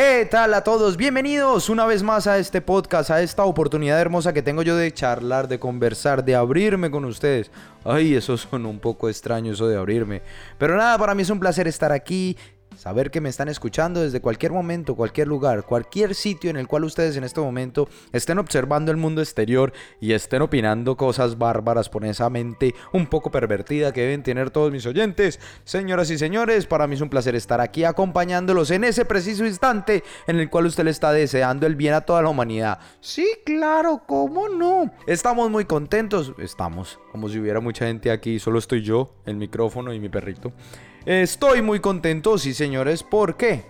¿Qué tal a todos? Bienvenidos una vez más a este podcast, a esta oportunidad hermosa que tengo yo de charlar, de conversar, de abrirme con ustedes. Ay, eso son un poco extraño eso de abrirme. Pero nada, para mí es un placer estar aquí Saber que me están escuchando desde cualquier momento, cualquier lugar, cualquier sitio en el cual ustedes en este momento estén observando el mundo exterior y estén opinando cosas bárbaras por esa mente un poco pervertida que deben tener todos mis oyentes. Señoras y señores, para mí es un placer estar aquí acompañándolos en ese preciso instante en el cual usted le está deseando el bien a toda la humanidad. Sí, claro, ¿cómo no? Estamos muy contentos, estamos, como si hubiera mucha gente aquí, solo estoy yo, el micrófono y mi perrito. Estoy muy contento, sí señores, ¿por qué?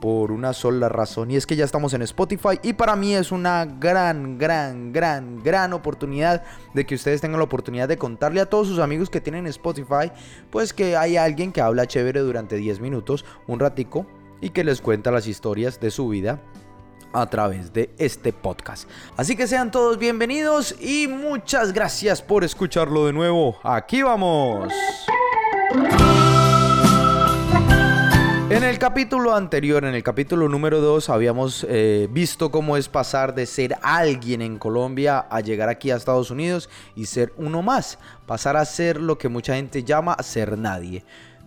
Por una sola razón y es que ya estamos en Spotify y para mí es una gran, gran, gran, gran oportunidad de que ustedes tengan la oportunidad de contarle a todos sus amigos que tienen Spotify, pues que hay alguien que habla chévere durante 10 minutos, un ratico, y que les cuenta las historias de su vida a través de este podcast. Así que sean todos bienvenidos y muchas gracias por escucharlo de nuevo. Aquí vamos. En el capítulo anterior, en el capítulo número 2, habíamos eh, visto cómo es pasar de ser alguien en Colombia a llegar aquí a Estados Unidos y ser uno más. Pasar a ser lo que mucha gente llama ser nadie.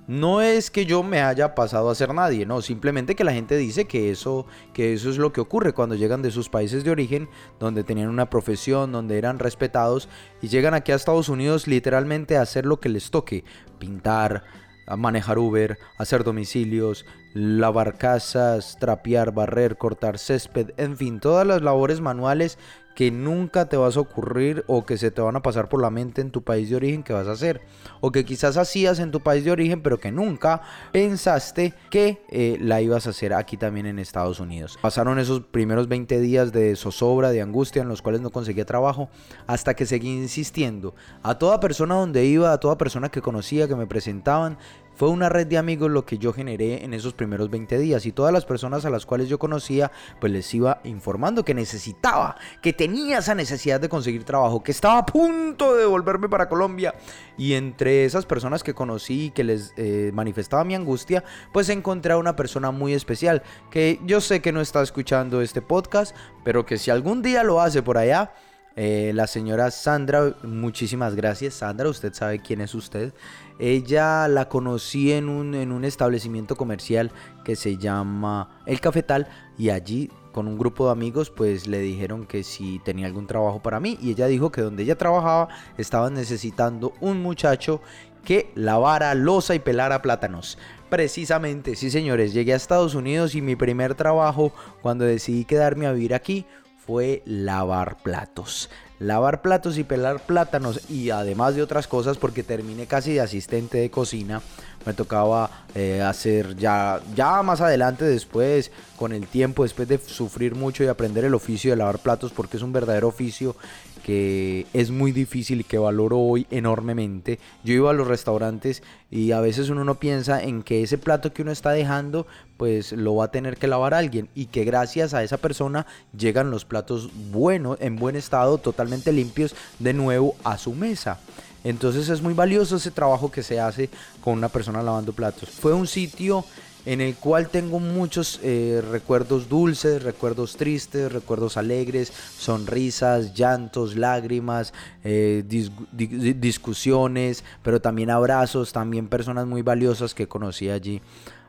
No es que yo me haya pasado a ser nadie, no, simplemente que la gente dice que eso, que eso es lo que ocurre cuando llegan de sus países de origen, donde tenían una profesión, donde eran respetados, y llegan aquí a Estados Unidos literalmente a hacer lo que les toque, pintar, a manejar Uber, hacer domicilios, lavar casas, trapear, barrer, cortar césped, en fin, todas las labores manuales que nunca te vas a ocurrir o que se te van a pasar por la mente en tu país de origen que vas a hacer. O que quizás hacías en tu país de origen pero que nunca pensaste que eh, la ibas a hacer aquí también en Estados Unidos. Pasaron esos primeros 20 días de zozobra, de angustia en los cuales no conseguía trabajo hasta que seguí insistiendo. A toda persona donde iba, a toda persona que conocía, que me presentaban, fue una red de amigos lo que yo generé en esos primeros 20 días y todas las personas a las cuales yo conocía pues les iba informando que necesitaba, que tenía esa necesidad de conseguir trabajo, que estaba a punto de volverme para Colombia. Y entre esas personas que conocí y que les eh, manifestaba mi angustia pues encontré a una persona muy especial que yo sé que no está escuchando este podcast pero que si algún día lo hace por allá eh, la señora Sandra, muchísimas gracias. Sandra, usted sabe quién es usted. Ella la conocí en un, en un establecimiento comercial que se llama El Cafetal y allí con un grupo de amigos pues le dijeron que si tenía algún trabajo para mí y ella dijo que donde ella trabajaba estaban necesitando un muchacho que lavara losa y pelara plátanos. Precisamente, sí señores, llegué a Estados Unidos y mi primer trabajo cuando decidí quedarme a vivir aquí fue lavar platos. Lavar platos y pelar plátanos y además de otras cosas porque terminé casi de asistente de cocina. Me tocaba eh, hacer ya, ya más adelante después, con el tiempo, después de sufrir mucho y aprender el oficio de lavar platos porque es un verdadero oficio que es muy difícil y que valoro hoy enormemente. Yo iba a los restaurantes y a veces uno no piensa en que ese plato que uno está dejando pues lo va a tener que lavar alguien y que gracias a esa persona llegan los platos buenos, en buen estado, totalmente limpios de nuevo a su mesa. Entonces es muy valioso ese trabajo que se hace con una persona lavando platos. Fue un sitio en el cual tengo muchos eh, recuerdos dulces, recuerdos tristes, recuerdos alegres, sonrisas, llantos, lágrimas, eh, discusiones, pero también abrazos, también personas muy valiosas que conocí allí.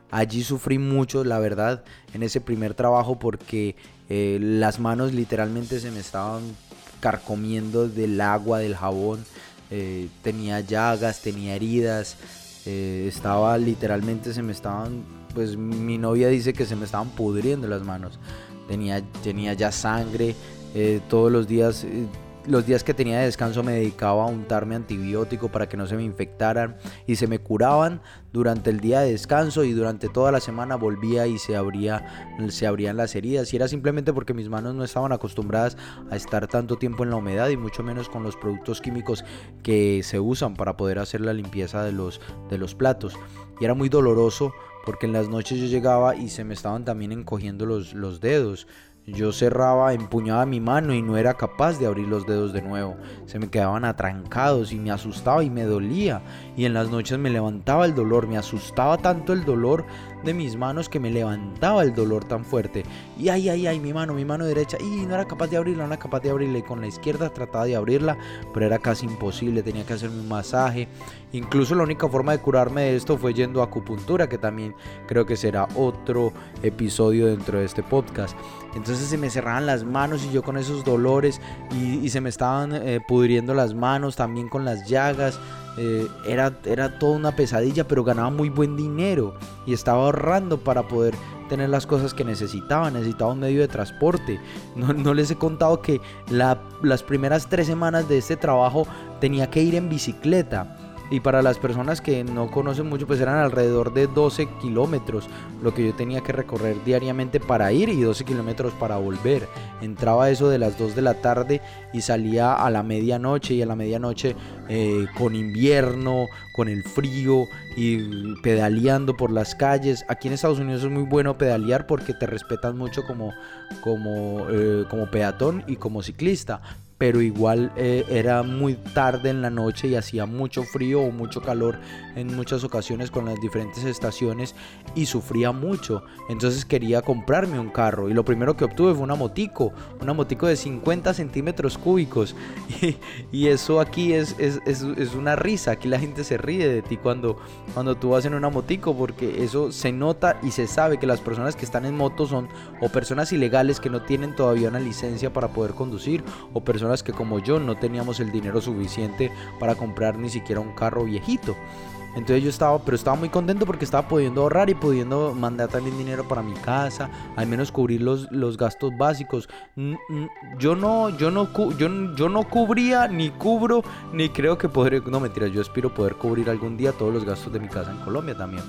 Allí sufrí mucho, la verdad, en ese primer trabajo porque eh, las manos literalmente se me estaban carcomiendo del agua, del jabón. tenía llagas, tenía heridas, estaba literalmente, se me estaban pues mi novia dice que se me estaban pudriendo las manos. Tenía, tenía ya sangre, eh, todos los días, eh, los días que tenía de descanso me dedicaba a untarme antibiótico para que no se me infectaran y se me curaban durante el día de descanso y durante toda la semana volvía y se, abría, se abrían las heridas y era simplemente porque mis manos no estaban acostumbradas a estar tanto tiempo en la humedad y mucho menos con los productos químicos que se usan para poder hacer la limpieza de los, de los platos y era muy doloroso porque en las noches yo llegaba y se me estaban también encogiendo los, los dedos. Yo cerraba, empuñaba mi mano y no era capaz de abrir los dedos de nuevo. Se me quedaban atrancados y me asustaba y me dolía. Y en las noches me levantaba el dolor, me asustaba tanto el dolor de mis manos que me levantaba el dolor tan fuerte. Y ay, ay, ay, mi mano, mi mano derecha. Y no era capaz de abrirla, no era capaz de abrirla. Y con la izquierda trataba de abrirla, pero era casi imposible. Tenía que hacerme un masaje. Incluso la única forma de curarme de esto fue yendo a acupuntura, que también creo que será otro episodio dentro de este podcast. Entonces se me cerraban las manos y yo con esos dolores y, se me estaban eh, pudriendo las manos también con las llagas. Eh, era, era toda una pesadilla, pero ganaba muy buen dinero y estaba ahorrando para poder tener las cosas que necesitaba. Necesitaba un medio de transporte. No, no les he contado que las primeras tres semanas de este trabajo tenía que ir en bicicleta y para las personas que no conocen mucho, pues eran alrededor de 12 kilómetros lo que yo tenía que recorrer diariamente para ir y 12 kilómetros para volver. Entraba eso de las 2 de la tarde y salía a la medianoche y a la medianoche eh, con invierno, con el frío y pedaleando por las calles. Aquí en Estados Unidos es muy bueno pedalear porque te respetan mucho como, como, eh, como peatón y como ciclista pero igual eh, era muy tarde en la noche y hacía mucho frío o mucho calor en muchas ocasiones con las diferentes estaciones y sufría mucho. Entonces quería comprarme un carro y lo primero que obtuve fue una motico, una motico de 50 centímetros cúbicos. Y, eso aquí es, es, es, una risa, aquí la gente se ríe de ti cuando, cuando tú vas en una motico porque eso se nota y se sabe que las personas que están en moto son o personas ilegales que no tienen todavía una licencia para poder conducir o personas que como yo no teníamos el dinero suficiente para comprar ni siquiera un carro viejito. Entonces yo estaba, pero estaba muy contento porque estaba pudiendo ahorrar y pudiendo mandar también dinero para mi casa, al menos cubrir los, los gastos básicos. Yo no, yo no, yo, yo no cubría, ni cubro, ni creo que podré, no mentiras, yo espero poder cubrir algún día todos los gastos de mi casa en Colombia también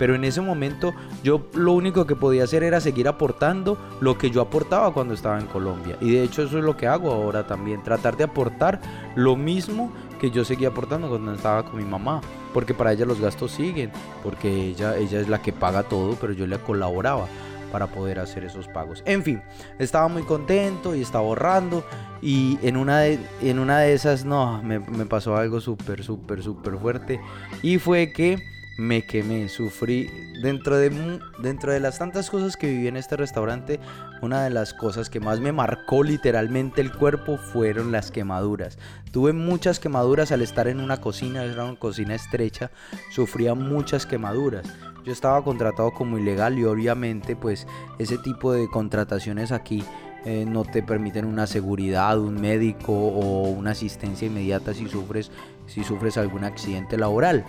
pero en ese momento yo lo único que podía hacer era seguir aportando lo que yo aportaba cuando estaba en Colombia. Y de hecho eso es lo que hago ahora también, tratar de aportar lo mismo que yo seguía aportando cuando estaba con mi mamá, porque para ella los gastos siguen, porque ella, ella es la que paga todo, pero yo le colaboraba para poder hacer esos pagos. En fin, estaba muy contento y estaba ahorrando y en una de, en una de esas, no, me, me pasó algo súper, súper, súper fuerte y fue que me quemé, sufrí. Dentro de, dentro de las tantas cosas que viví en este restaurante, una de las cosas que más me marcó literalmente el cuerpo fueron las quemaduras. Tuve muchas quemaduras al estar en una cocina, era una cocina estrecha, sufría muchas quemaduras. Yo estaba contratado como ilegal y obviamente pues ese tipo de contrataciones aquí eh, no te permiten una seguridad, un médico o una asistencia inmediata si sufres, si sufres algún accidente laboral.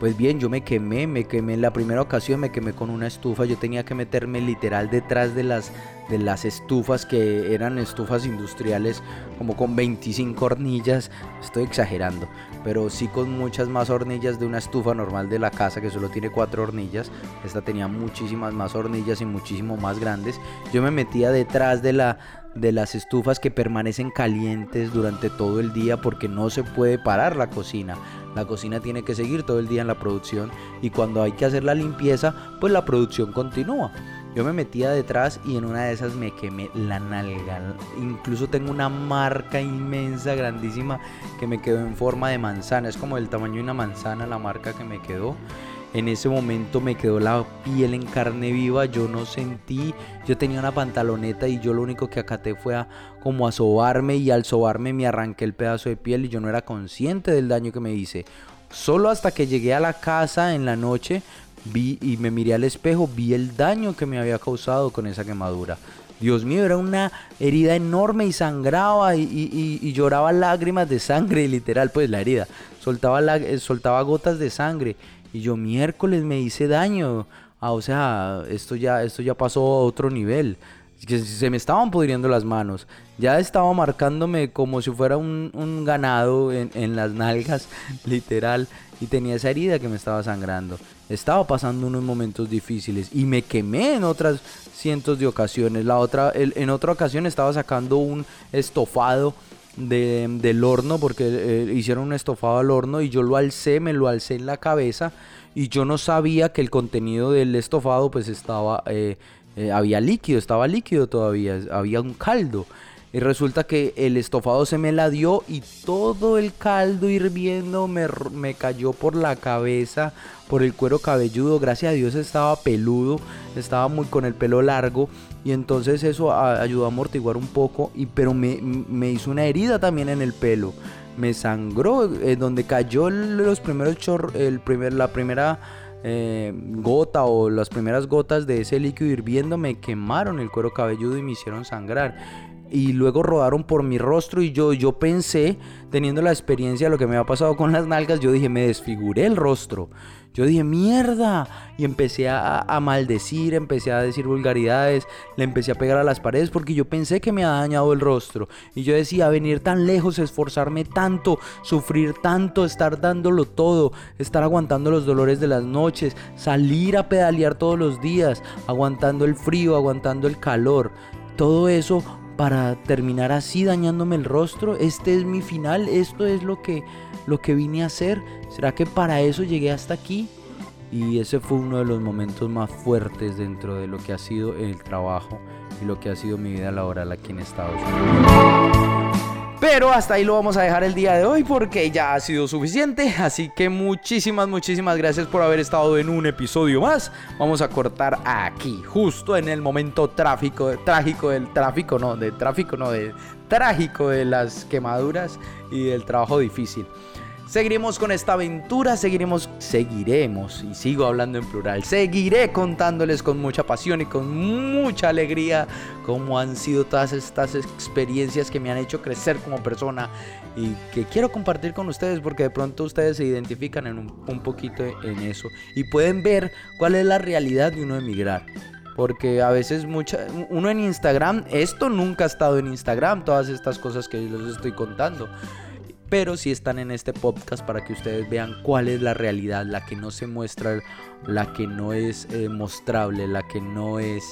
Pues bien, yo me quemé, me quemé en la primera ocasión, me quemé con una estufa, yo tenía que meterme literal detrás de las, de las estufas que eran estufas industriales como con 25 hornillas, estoy exagerando, pero sí con muchas más hornillas de una estufa normal de la casa que solo tiene cuatro hornillas, esta tenía muchísimas más hornillas y muchísimo más grandes, yo me metía detrás de la de las estufas que permanecen calientes durante todo el día porque no se puede parar la cocina. La cocina tiene que seguir todo el día en la producción y cuando hay que hacer la limpieza, pues la producción continúa. Yo me metía detrás y en una de esas me quemé la nalga. Incluso tengo una marca inmensa, grandísima, que me quedó en forma de manzana. Es como del tamaño de una manzana la marca que me quedó. En ese momento me quedó la piel en carne viva, yo no sentí, yo tenía una pantaloneta y yo lo único que acaté fue a, como a sobarme y al sobarme me arranqué el pedazo de piel y yo no era consciente del daño que me hice. Solo hasta que llegué a la casa en la noche vi y me miré al espejo, vi el daño que me había causado con esa quemadura. Dios mío, era una herida enorme y sangraba y, lloraba lágrimas de sangre, literal, pues la herida. Soltaba, eh, soltaba gotas de sangre y yo miércoles me hice daño. Ah, o sea, esto ya, esto ya pasó a otro nivel. Que se me estaban pudriendo las manos. Ya estaba marcándome como si fuera un, ganado en, las nalgas, literal. Y tenía esa herida que me estaba sangrando. Estaba pasando unos momentos difíciles y me quemé en otras cientos de ocasiones. La otra, en otra ocasión estaba sacando un estofado de, del horno porque eh, hicieron un estofado al horno y yo lo alcé, me lo alcé en la cabeza y yo no sabía que el contenido del estofado pues estaba, eh, eh, había líquido, estaba líquido todavía, había un caldo. Y resulta que el estofado se me la dio y todo el caldo hirviendo me, me, cayó por la cabeza, por el cuero cabelludo. Gracias a Dios estaba peludo, estaba muy con el pelo largo y entonces eso ayudó a amortiguar un poco, y, pero me, me hizo una herida también en el pelo. Me sangró, eh, donde cayó los primeros chorros, el primer, la primera eh, gota o las primeras gotas de ese líquido hirviendo me quemaron el cuero cabelludo y me hicieron sangrar y luego rodaron por mi rostro y yo, yo pensé, teniendo la experiencia de lo que me había pasado con las nalgas, yo dije, me desfiguré el rostro. Yo dije, mierda. Y empecé a, maldecir, empecé a decir vulgaridades, le empecé a pegar a las paredes porque yo pensé que me había dañado el rostro. Y yo decía, venir tan lejos, esforzarme tanto, sufrir tanto, estar dándolo todo, estar aguantando los dolores de las noches, salir a pedalear todos los días, aguantando el frío, aguantando el calor. Todo eso para terminar así dañándome el rostro. Este es mi final, esto es lo que, lo que vine a hacer. ¿Será que para eso llegué hasta aquí? Y ese fue uno de los momentos más fuertes dentro de lo que ha sido el trabajo y lo que ha sido mi vida laboral aquí en Estados Unidos. Pero hasta ahí lo vamos a dejar el día de hoy porque ya ha sido suficiente. Así que muchísimas, muchísimas gracias por haber estado en un episodio más. Vamos a cortar aquí, justo en el momento tráfico, trágico del tráfico, no, de tráfico, no, de trágico de las quemaduras y del trabajo difícil. Seguiremos con esta aventura, seguiremos, seguiremos, y sigo hablando en plural, seguiré contándoles con mucha pasión y con mucha alegría cómo han sido todas estas experiencias que me han hecho crecer como persona y que quiero compartir con ustedes porque de pronto ustedes se identifican en un, poquito en eso y pueden ver cuál es la realidad de uno emigrar. Porque a veces mucha, uno en Instagram, esto nunca ha estado en Instagram, todas estas cosas que les estoy contando pero si están en este podcast para que ustedes vean cuál es la realidad, la que no se muestra, la que no es eh, mostrable, la que no es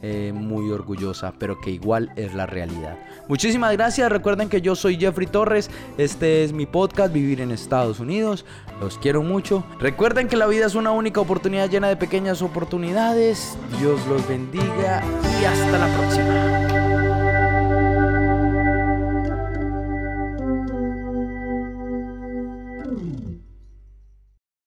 eh, muy orgullosa, pero que igual es la realidad. Muchísimas gracias, recuerden que yo soy Jeffrey Torres, este es mi podcast Vivir en Estados Unidos, los quiero mucho. Recuerden que la vida es una única oportunidad llena de pequeñas oportunidades, Dios los bendiga y hasta la próxima.